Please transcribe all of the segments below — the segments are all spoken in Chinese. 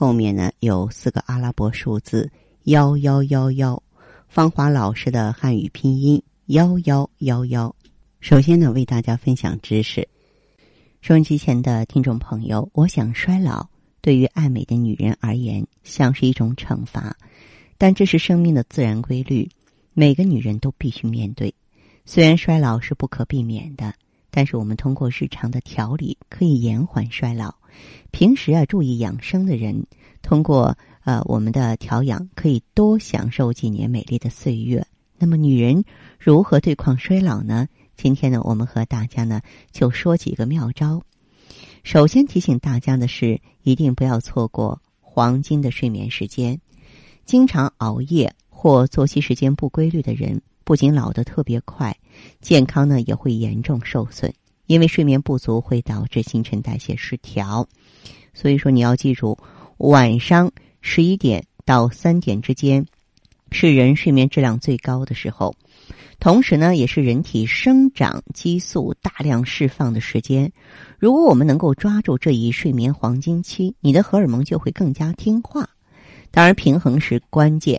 后面呢有四个阿拉伯数字幺幺幺幺。芳华老师的汉语拼音幺幺幺幺。首先呢，为大家分享知识。收音机前的听众朋友，我想衰老。对于爱美的女人而言，像是一种惩罚，但这是生命的自然规律，每个女人都必须面对。虽然衰老是不可避免的，但是我们通过日常的调理可以延缓衰老。平时啊，注意养生的人，通过呃我们的调养，可以多享受几年美丽的岁月。那么，女人如何对抗衰老呢？今天呢，我们和大家呢就说几个妙招。首先提醒大家的是，一定不要错过黄金的睡眠时间。经常熬夜或作息时间不规律的人，不仅老得特别快，健康呢也会严重受损。因为睡眠不足会导致新陈代谢失调。所以说，你要记住，晚上十一点到三点之间是人睡眠质量最高的时候。同时呢，也是人体生长激素大量释放的时间。如果我们能够抓住这一睡眠黄金期，你的荷尔蒙就会更加听话。当然，平衡是关键。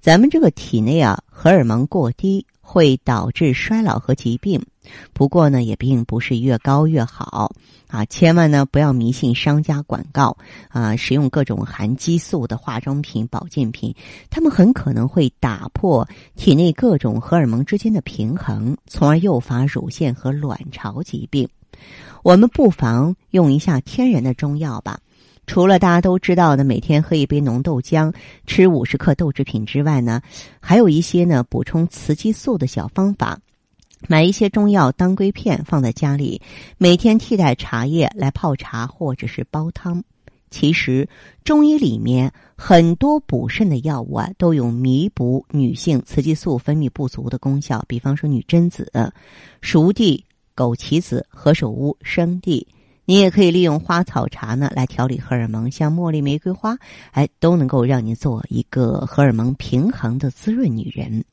咱们这个体内啊，荷尔蒙过低。会导致衰老和疾病，不过呢，也并不是越高越好啊！千万呢不要迷信商家广告啊，使用各种含激素的化妆品、保健品，他们很可能会打破体内各种荷尔蒙之间的平衡，从而诱发乳腺和卵巢疾病。我们不妨用一下天然的中药吧。除了大家都知道的每天喝一杯浓豆浆、吃五十克豆制品之外呢，还有一些呢补充雌激素的小方法。买一些中药当归片放在家里，每天替代茶叶来泡茶或者是煲汤。其实中医里面很多补肾的药物啊，都有弥补女性雌激素分泌不足的功效。比方说女贞子、熟地、枸杞子、何首乌、生地。你也可以利用花草茶呢来调理荷尔蒙，像茉莉、玫瑰花，哎，都能够让你做一个荷尔蒙平衡的滋润女人。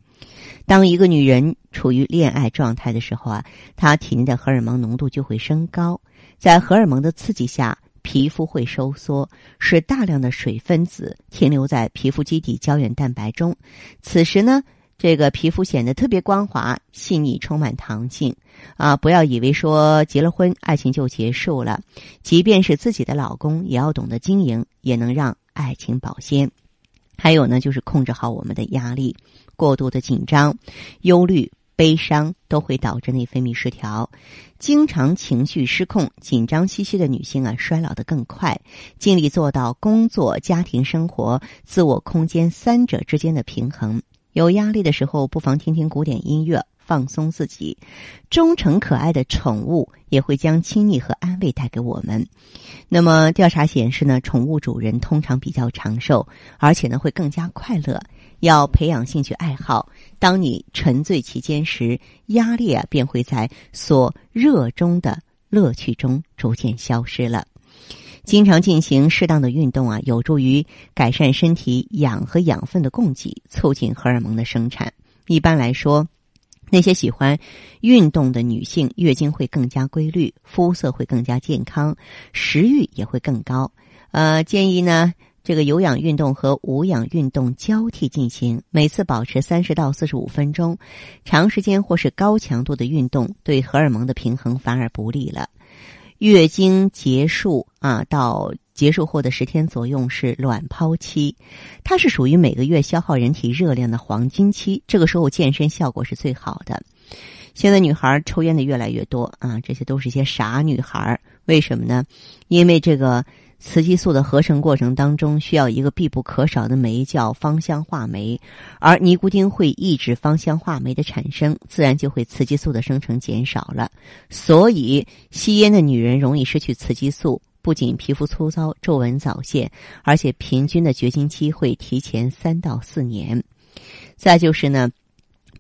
当一个女人处于恋爱状态的时候啊，她体内的荷尔蒙浓度就会升高，在荷尔蒙的刺激下，皮肤会收缩，使大量的水分子停留在皮肤基底胶原蛋白中。此时呢。这个皮肤显得特别光滑、细腻、充满弹性，啊！不要以为说结了婚，爱情就结束了。即便是自己的老公，也要懂得经营，也能让爱情保鲜。还有呢，就是控制好我们的压力，过度的紧张、忧虑、悲伤都会导致内分泌失调。经常情绪失控、紧张兮兮的女性啊，衰老的更快。尽力做到工作、家庭生活、自我空间三者之间的平衡。有压力的时候，不妨听听古典音乐，放松自己。忠诚可爱的宠物也会将亲昵和安慰带给我们。那么，调查显示呢，宠物主人通常比较长寿，而且呢会更加快乐。要培养兴趣爱好，当你沉醉其间时，压力啊便会在所热衷的乐趣中逐渐消失了。经常进行适当的运动啊，有助于改善身体氧和养分的供给，促进荷尔蒙的生产。一般来说，那些喜欢运动的女性，月经会更加规律，肤色会更加健康，食欲也会更高。呃，建议呢，这个有氧运动和无氧运动交替进行，每次保持三十到四十五分钟。长时间或是高强度的运动，对荷尔蒙的平衡反而不利了。月经结束啊，到结束后的十天左右是卵泡期，它是属于每个月消耗人体热量的黄金期。这个时候健身效果是最好的。现在女孩抽烟的越来越多啊，这些都是些傻女孩。为什么呢？因为这个。雌激素的合成过程当中，需要一个必不可少的酶叫芳香化酶，而尼古丁会抑制芳香化酶的产生，自然就会雌激素的生成减少了。所以，吸烟的女人容易失去雌激素，不仅皮肤粗糙、皱纹早现，而且平均的绝经期会提前三到四年。再就是呢，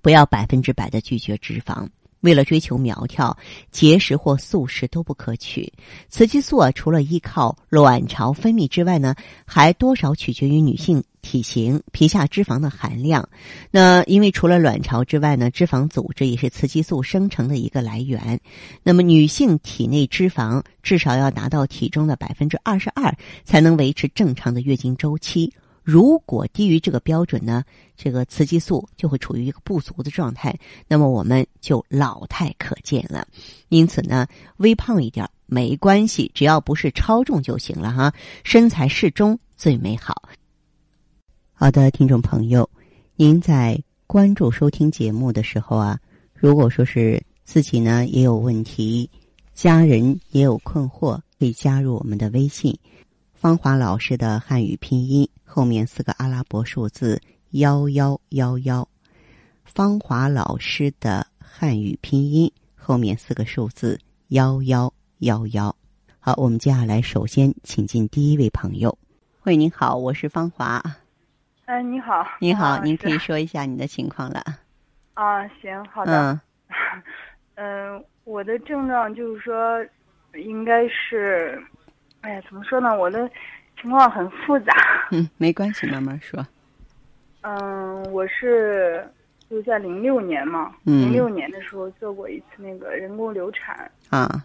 不要百分之百的拒绝脂肪。为了追求苗条，节食或素食都不可取。雌激素啊，除了依靠卵巢分泌之外呢，还多少取决于女性体型、皮下脂肪的含量。那因为除了卵巢之外呢，脂肪组织也是雌激素生成的一个来源。那么女性体内脂肪至少要达到体重的百分之二十二，才能维持正常的月经周期。如果低于这个标准呢，这个雌激素就会处于一个不足的状态，那么我们就老态可见了。因此呢，微胖一点没关系，只要不是超重就行了哈，身材适中最美好。好的，听众朋友，您在关注收听节目的时候啊，如果说是自己呢也有问题，家人也有困惑，可以加入我们的微信。芳华老师的汉语拼音后面四个阿拉伯数字幺幺幺幺，芳华老师的汉语拼音后面四个数字幺幺幺幺。好，我们接下来首先请进第一位朋友。喂，您好，我是芳华。哎，你好，你好，您可以说一下你的情况了。啊，行，好的。嗯，嗯，我的症状就是说，应该是。哎呀，怎么说呢？我的情况很复杂。嗯，没关系，慢慢说。嗯，我是就在零六年嘛，零六年的时候做过一次那个人工流产。啊。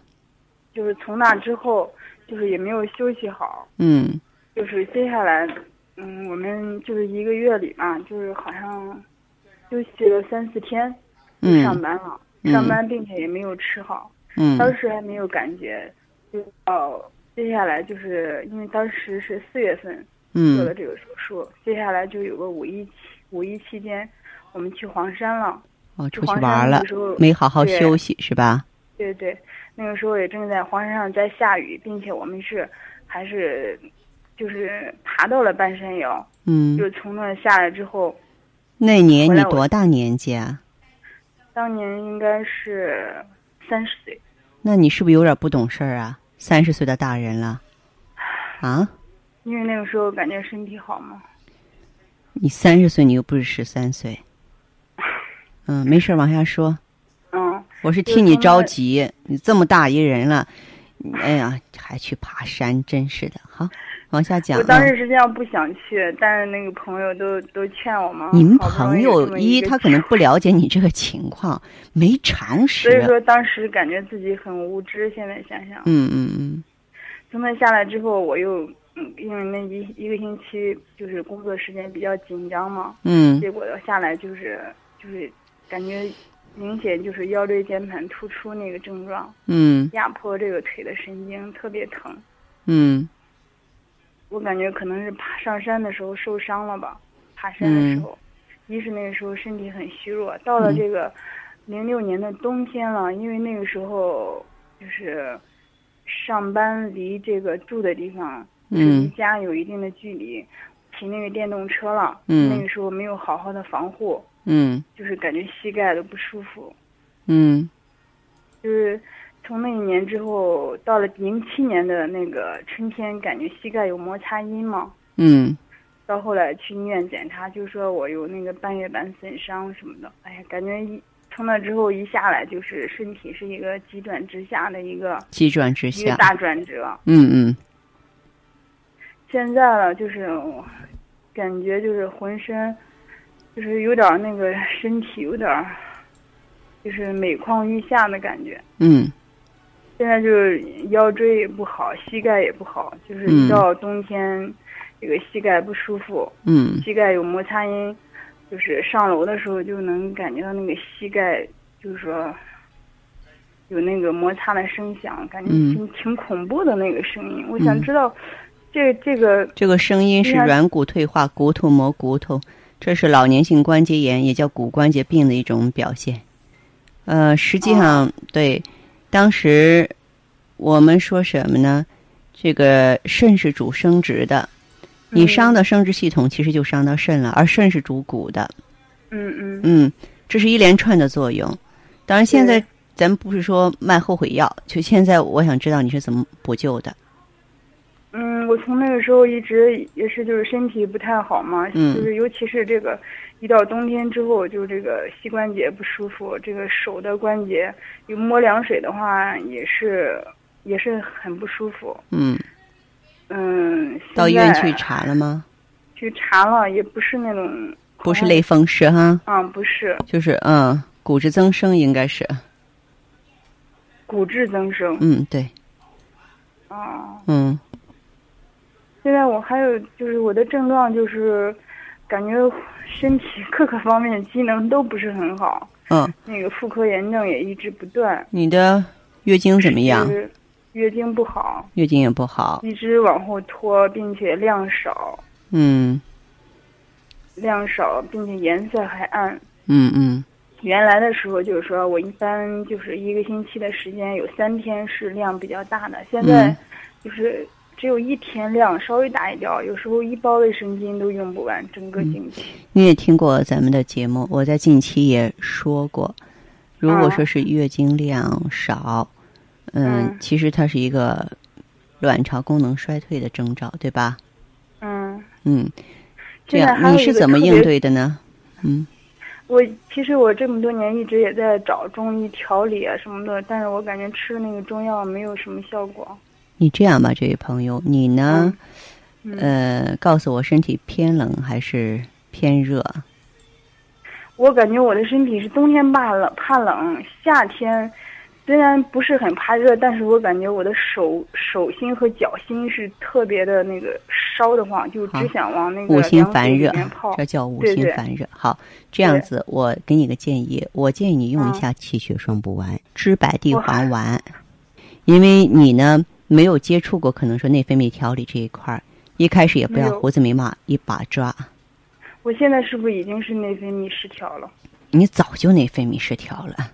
就是从那之后，就是也没有休息好。嗯。就是接下来，嗯，我们就是一个月里嘛，就是好像休息了三四天，就上班了。上班并且也没有吃好。嗯。当时还没有感觉，就到。接下来就是因为当时是四月份做的这个手术，接下来就有个五一期五一期间，我们去黄山了。哦，出去玩了，没好好休息是吧？对对，那个时候也正在黄山上在下雨，并且我们是还是就是爬到了半山腰。嗯。就从那下来之后。那年你多大年纪啊？当年应该是三十岁。那你是不是有点不懂事儿啊？三十岁的大人了，啊？因为那个时候感觉身体好嘛。你三十岁，你又不是十三岁。嗯，没事，往下说。嗯。我是替你着急，你这么大一人了，哎呀，还去爬山，真是的。好，往下讲。我当时实际上不想去，但是那个朋友都都劝我嘛。你们朋友一，他可能不了解你这个情况，没常识。所以说，当时感觉自己很无知。现在想想。嗯嗯嗯。从那下来之后，我又嗯，因为那一一个星期就是工作时间比较紧张嘛。嗯。结果下来就是就是感觉。明显就是腰椎间盘突出那个症状，嗯，压迫这个腿的神经特别疼，嗯，我感觉可能是爬上山的时候受伤了吧，爬山的时候，一是那个时候身体很虚弱，到了这个零六年的冬天了，因为那个时候就是上班离这个住的地方离家有一定的距离，骑那个电动车了，那个时候没有好好的防护。嗯，就是感觉膝盖都不舒服。嗯，就是从那一年之后，到了零七年的那个春天，感觉膝盖有摩擦音嘛。嗯。到后来去医院检查，就说我有那个半月板损伤什么的。哎呀，感觉一从那之后一下来，就是身体是一个急转直下的一个急转直下一个大转折。嗯嗯。现在了，就是感觉就是浑身。就是有点那个身体有点，就是每况愈下的感觉。嗯。现在就是腰椎也不好，膝盖也不好，就是一到冬天，这个膝盖不舒服。嗯。膝盖有摩擦音，就是上楼的时候就能感觉到那个膝盖，就是说有那个摩擦的声响，感觉挺挺恐怖的那个声音。我想知道，这这个这个声音是软骨退化，骨头磨骨头。这是老年性关节炎，也叫骨关节病的一种表现。呃，实际上，对，当时我们说什么呢？这个肾是主生殖的，你伤到生殖系统，其实就伤到肾了。而肾是主骨的。嗯嗯。嗯，这是一连串的作用。当然，现在咱们不是说卖后悔药，就现在我想知道你是怎么补救的。嗯，我从那个时候一直也是就是身体不太好嘛，就是尤其是这个一到冬天之后，就这个膝关节不舒服，这个手的关节有摸凉水的话也是也是很不舒服。嗯嗯，到医院去查了吗？去查了，也不是那种不是类风湿哈。嗯，不是，就是嗯骨质增生应该是。骨质增生。嗯，对。哦。嗯。现在我还有就是我的症状就是感觉身体各个方面机能都不是很好。嗯。那个妇科炎症也一直不断。你的月经怎么样？月经不好。月经也不好。一直往后拖，并且量少。嗯。量少，并且颜色还暗。嗯嗯。原来的时候就是说我一般就是一个星期的时间有三天是量比较大的，现在就是。只有一天量稍微大一点，有时候一包卫生巾都用不完，整个经期。你也听过咱们的节目，我在近期也说过，如果说是月经量少，嗯，其实它是一个卵巢功能衰退的征兆，对吧？嗯。嗯。这样你是怎么应对的呢？嗯。我其实我这么多年一直也在找中医调理啊什么的，但是我感觉吃那个中药没有什么效果。你这样吧，这位朋友，你呢？呃，告诉我身体偏冷还是偏热？我感觉我的身体是冬天怕冷，怕冷；夏天虽然不是很怕热，但是我感觉我的手手心和脚心是特别的那个烧得慌，就只想往那个五心烦热泡。这叫五心烦热。好，这样子，我给你个建议，我建议你用一下气血双补丸、知柏地黄丸，因为你呢。没有接触过，可能说内分泌调理这一块儿，一开始也不要胡子眉毛一把抓。我现在是不是已经是内分泌失调了？你早就内分泌失调了，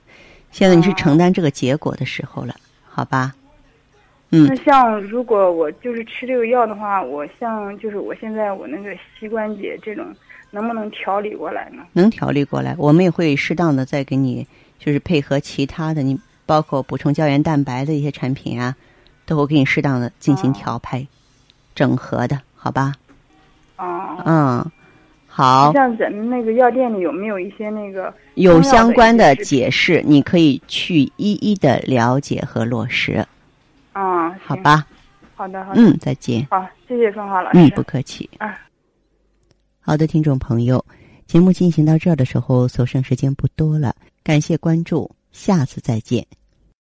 现在你是承担这个结果的时候了，好吧？嗯。那像如果我就是吃这个药的话，我像就是我现在我那个膝关节这种，能不能调理过来呢？能调理过来，我们也会适当的再给你，就是配合其他的，你包括补充胶原蛋白的一些产品啊。都会给你适当的进行调配、整合的，好吧？哦，嗯，好。像咱们那个药店里有没有一些那个有相关的解释？你可以去一一的了解和落实。啊，好吧。好的，好的。嗯，再见。好，谢谢芳华老师。嗯，不客气。啊，好的，听众朋友，节目进行到这儿的时候，所剩时间不多了，感谢关注，下次再见。